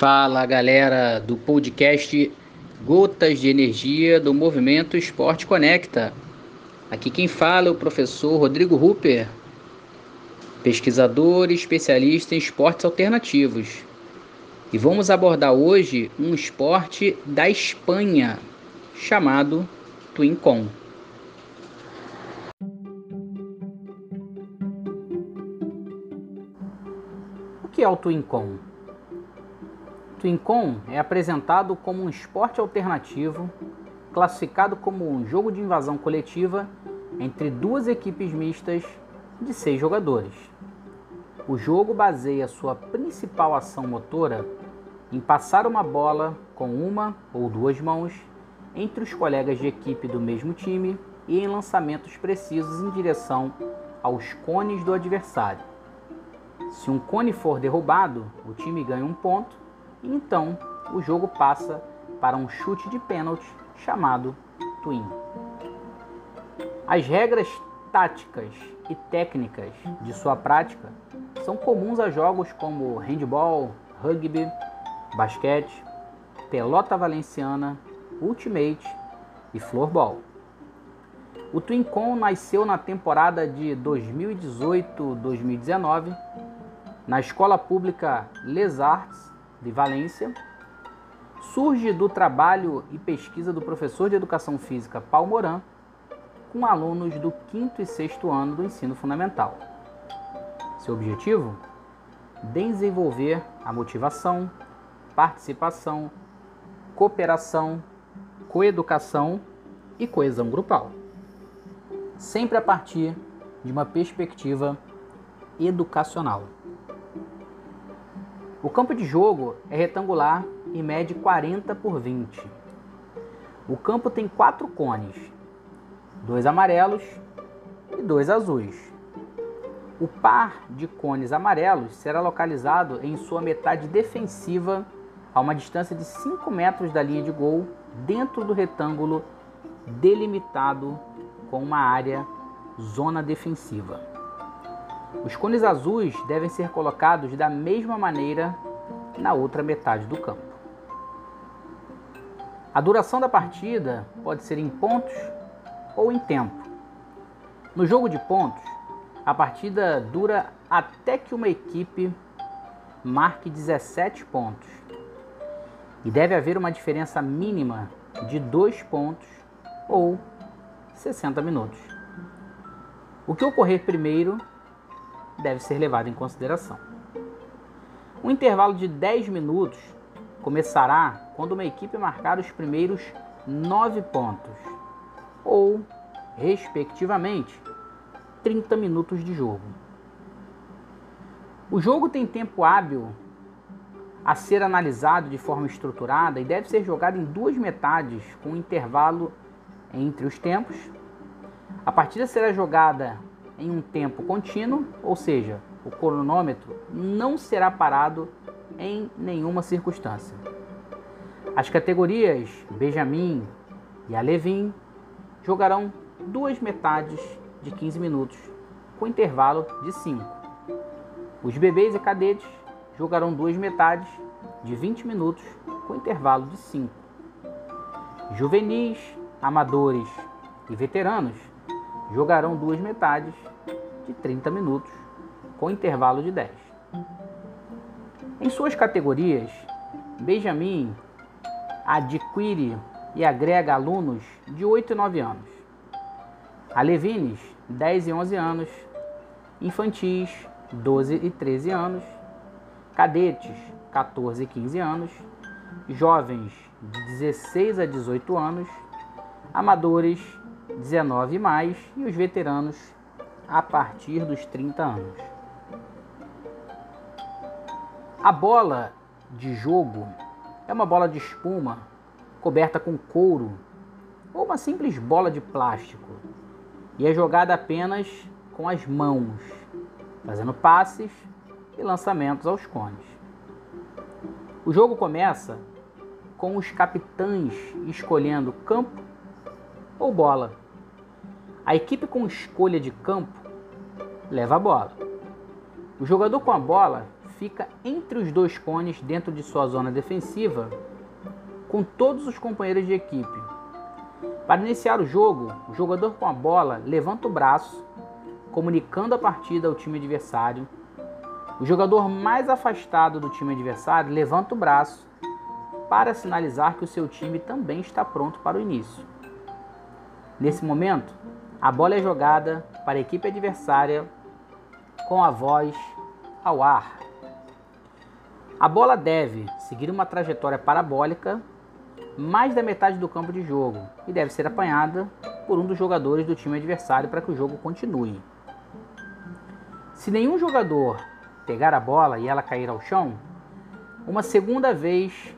Fala galera do podcast Gotas de Energia do Movimento Esporte Conecta. Aqui quem fala é o professor Rodrigo Rupper, pesquisador e especialista em esportes alternativos. E vamos abordar hoje um esporte da Espanha chamado Twin Con. O que é o Twin Con? Twincon é apresentado como um esporte alternativo, classificado como um jogo de invasão coletiva entre duas equipes mistas de seis jogadores. O jogo baseia sua principal ação motora em passar uma bola com uma ou duas mãos entre os colegas de equipe do mesmo time e em lançamentos precisos em direção aos cones do adversário. Se um cone for derrubado, o time ganha um ponto então o jogo passa para um chute de pênalti chamado twin. As regras táticas e técnicas de sua prática são comuns a jogos como handball, rugby, basquete, pelota valenciana, ultimate e floorball. O Twincon nasceu na temporada de 2018-2019 na escola pública Les Arts de Valência, surge do trabalho e pesquisa do professor de Educação Física Paulo Moran com alunos do quinto e sexto ano do ensino fundamental. Seu objetivo? Desenvolver a motivação, participação, cooperação, coeducação e coesão grupal. Sempre a partir de uma perspectiva educacional. O campo de jogo é retangular e mede 40 por 20. O campo tem quatro cones, dois amarelos e dois azuis. O par de cones amarelos será localizado em sua metade defensiva a uma distância de 5 metros da linha de gol dentro do retângulo delimitado com uma área zona defensiva. Os cones azuis devem ser colocados da mesma maneira na outra metade do campo. A duração da partida pode ser em pontos ou em tempo. No jogo de pontos, a partida dura até que uma equipe marque 17 pontos. E deve haver uma diferença mínima de 2 pontos ou 60 minutos. O que ocorrer primeiro deve ser levado em consideração. Um intervalo de 10 minutos começará quando uma equipe marcar os primeiros 9 pontos, ou, respectivamente, 30 minutos de jogo. O jogo tem tempo hábil a ser analisado de forma estruturada e deve ser jogado em duas metades, com intervalo entre os tempos. A partida será jogada em um tempo contínuo, ou seja, o cronômetro não será parado em nenhuma circunstância. As categorias Benjamin e Alevin jogarão duas metades de 15 minutos, com intervalo de 5. Os bebês e cadetes jogarão duas metades de 20 minutos, com intervalo de 5. Juvenis, amadores e veteranos jogarão duas metades de 30 minutos, com intervalo de 10. Em suas categorias, Benjamin adquire e agrega alunos de 8 e 9 anos, alevines 10 e 11 anos, infantis 12 e 13 anos, cadetes 14 e 15 anos, jovens de 16 a 18 anos, amadores 19 e mais e os veteranos a partir dos 30 anos. A bola de jogo é uma bola de espuma coberta com couro ou uma simples bola de plástico e é jogada apenas com as mãos, fazendo passes e lançamentos aos cones. O jogo começa com os capitães escolhendo campo ou bola. A equipe com escolha de campo leva a bola. O jogador com a bola fica entre os dois cones dentro de sua zona defensiva com todos os companheiros de equipe. Para iniciar o jogo, o jogador com a bola levanta o braço, comunicando a partida ao time adversário. O jogador mais afastado do time adversário levanta o braço para sinalizar que o seu time também está pronto para o início. Nesse momento, a bola é jogada para a equipe adversária com a voz ao ar. A bola deve seguir uma trajetória parabólica mais da metade do campo de jogo e deve ser apanhada por um dos jogadores do time adversário para que o jogo continue. Se nenhum jogador pegar a bola e ela cair ao chão, uma segunda vez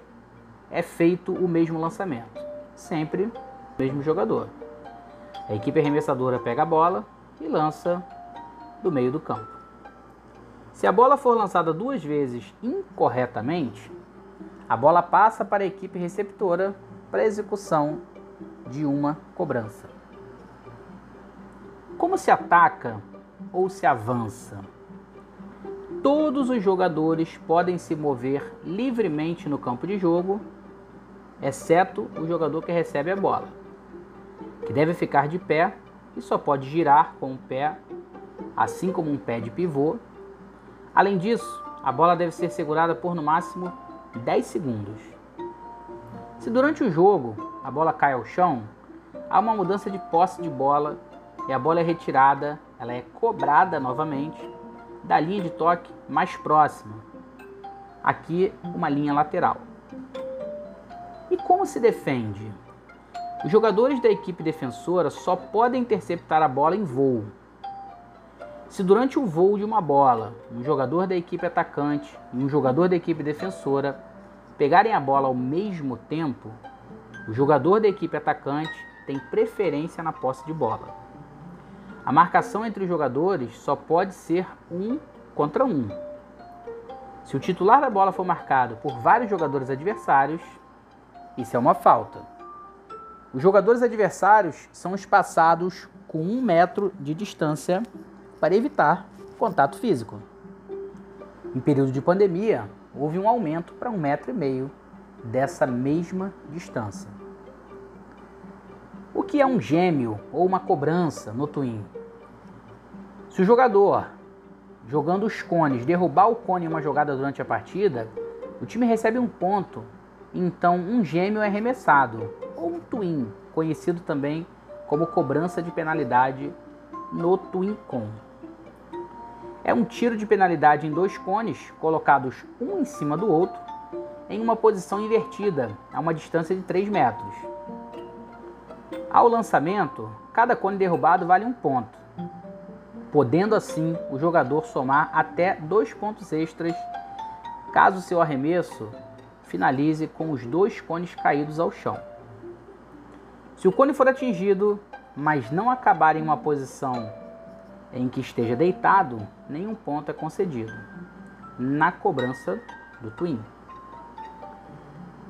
é feito o mesmo lançamento, sempre o mesmo jogador. A equipe arremessadora pega a bola e lança do meio do campo. Se a bola for lançada duas vezes incorretamente, a bola passa para a equipe receptora para execução de uma cobrança. Como se ataca ou se avança? Todos os jogadores podem se mover livremente no campo de jogo, exceto o jogador que recebe a bola, que deve ficar de pé e só pode girar com o pé, assim como um pé de pivô. Além disso, a bola deve ser segurada por no máximo 10 segundos. Se durante o jogo a bola cai ao chão, há uma mudança de posse de bola e a bola é retirada, ela é cobrada novamente da linha de toque mais próxima. Aqui uma linha lateral. E como se defende? Os jogadores da equipe defensora só podem interceptar a bola em voo. Se durante o voo de uma bola, um jogador da equipe atacante e um jogador da equipe defensora pegarem a bola ao mesmo tempo, o jogador da equipe atacante tem preferência na posse de bola. A marcação entre os jogadores só pode ser um contra um. Se o titular da bola for marcado por vários jogadores adversários, isso é uma falta. Os jogadores adversários são espaçados com um metro de distância para evitar contato físico. Em período de pandemia, houve um aumento para um metro e meio dessa mesma distância. O que é um gêmeo ou uma cobrança no twin? Se o jogador, jogando os cones, derrubar o cone em uma jogada durante a partida, o time recebe um ponto, então um gêmeo é arremessado, ou twin, conhecido também como cobrança de penalidade no twin con. É um tiro de penalidade em dois cones, colocados um em cima do outro, em uma posição invertida, a uma distância de 3 metros. Ao lançamento, cada cone derrubado vale um ponto, podendo assim o jogador somar até dois pontos extras caso seu arremesso finalize com os dois cones caídos ao chão. Se o cone for atingido, mas não acabar em uma posição em que esteja deitado, nenhum ponto é concedido na cobrança do twin.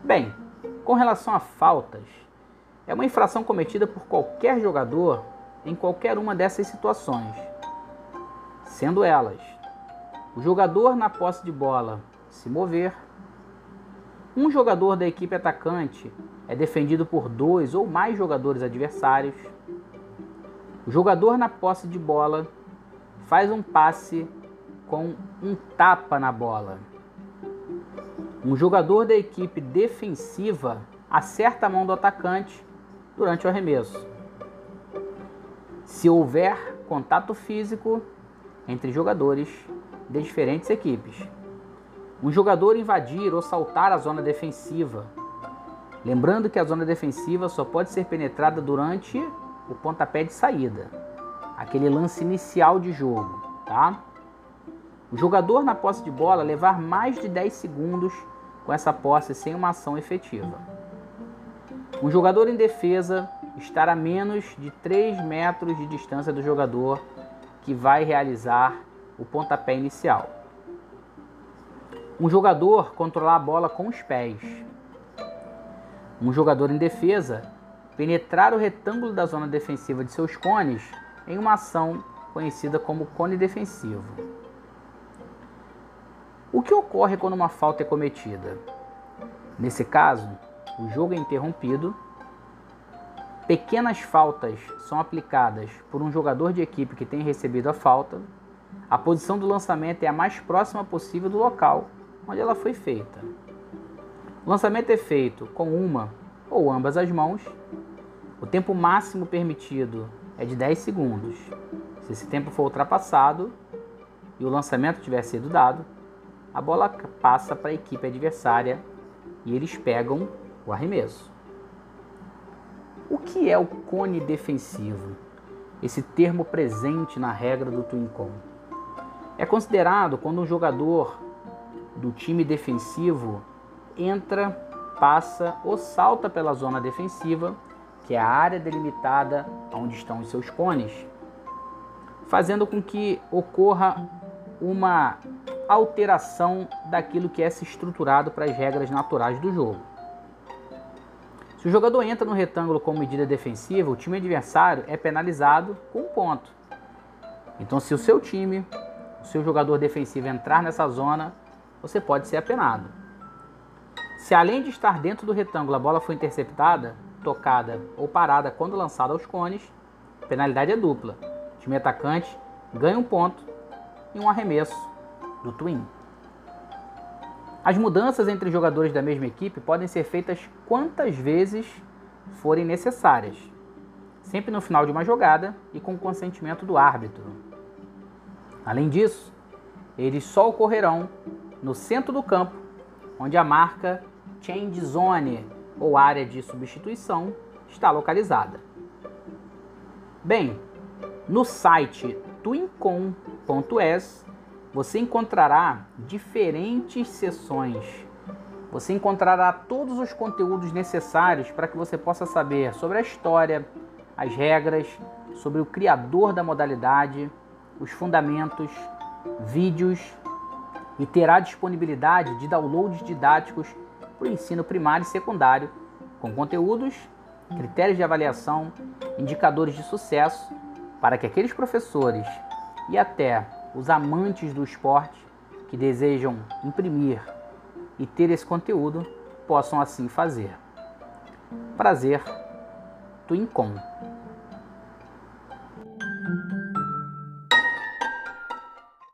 Bem, com relação a faltas, é uma infração cometida por qualquer jogador em qualquer uma dessas situações, sendo elas o jogador na posse de bola se mover, um jogador da equipe atacante é defendido por dois ou mais jogadores adversários, o jogador na posse de bola faz um passe com um tapa na bola. Um jogador da equipe defensiva acerta a mão do atacante durante o arremesso. Se houver contato físico entre jogadores de diferentes equipes. Um jogador invadir ou saltar a zona defensiva. Lembrando que a zona defensiva só pode ser penetrada durante o pontapé de saída, aquele lance inicial de jogo, tá? O jogador na posse de bola levar mais de 10 segundos com essa posse sem uma ação efetiva. Um jogador em defesa estar a menos de 3 metros de distância do jogador que vai realizar o pontapé inicial. Um jogador controlar a bola com os pés. Um jogador em defesa penetrar o retângulo da zona defensiva de seus cones em uma ação conhecida como cone defensivo. O que ocorre quando uma falta é cometida? Nesse caso, o jogo é interrompido, pequenas faltas são aplicadas por um jogador de equipe que tem recebido a falta, a posição do lançamento é a mais próxima possível do local onde ela foi feita. O lançamento é feito com uma ou ambas as mãos. O tempo máximo permitido é de 10 segundos. Se esse tempo for ultrapassado e o lançamento tiver sido dado, a bola passa para a equipe adversária e eles pegam o arremesso. O que é o cone defensivo? Esse termo presente na regra do Twin Cone. É considerado quando um jogador do time defensivo entra, passa ou salta pela zona defensiva, que é a área delimitada onde estão os seus cones, fazendo com que ocorra uma alteração daquilo que é se estruturado para as regras naturais do jogo. Se o jogador entra no retângulo com medida defensiva, o time adversário é penalizado com um ponto. Então, se o seu time, o seu jogador defensivo entrar nessa zona, você pode ser apenado. Se além de estar dentro do retângulo a bola foi interceptada, tocada ou parada quando lançada aos cones, a penalidade é dupla. O time atacante ganha um ponto e um arremesso do twin. As mudanças entre jogadores da mesma equipe podem ser feitas quantas vezes forem necessárias, sempre no final de uma jogada e com o consentimento do árbitro. Além disso, eles só ocorrerão no centro do campo, onde a marca Change Zone ou área de substituição está localizada. Bem, no site twincom.es você encontrará diferentes sessões. Você encontrará todos os conteúdos necessários para que você possa saber sobre a história, as regras, sobre o criador da modalidade, os fundamentos, vídeos e terá disponibilidade de downloads didáticos o ensino primário e secundário, com conteúdos, critérios de avaliação, indicadores de sucesso, para que aqueles professores e até os amantes do esporte que desejam imprimir e ter esse conteúdo possam assim fazer. Prazer, Twincom.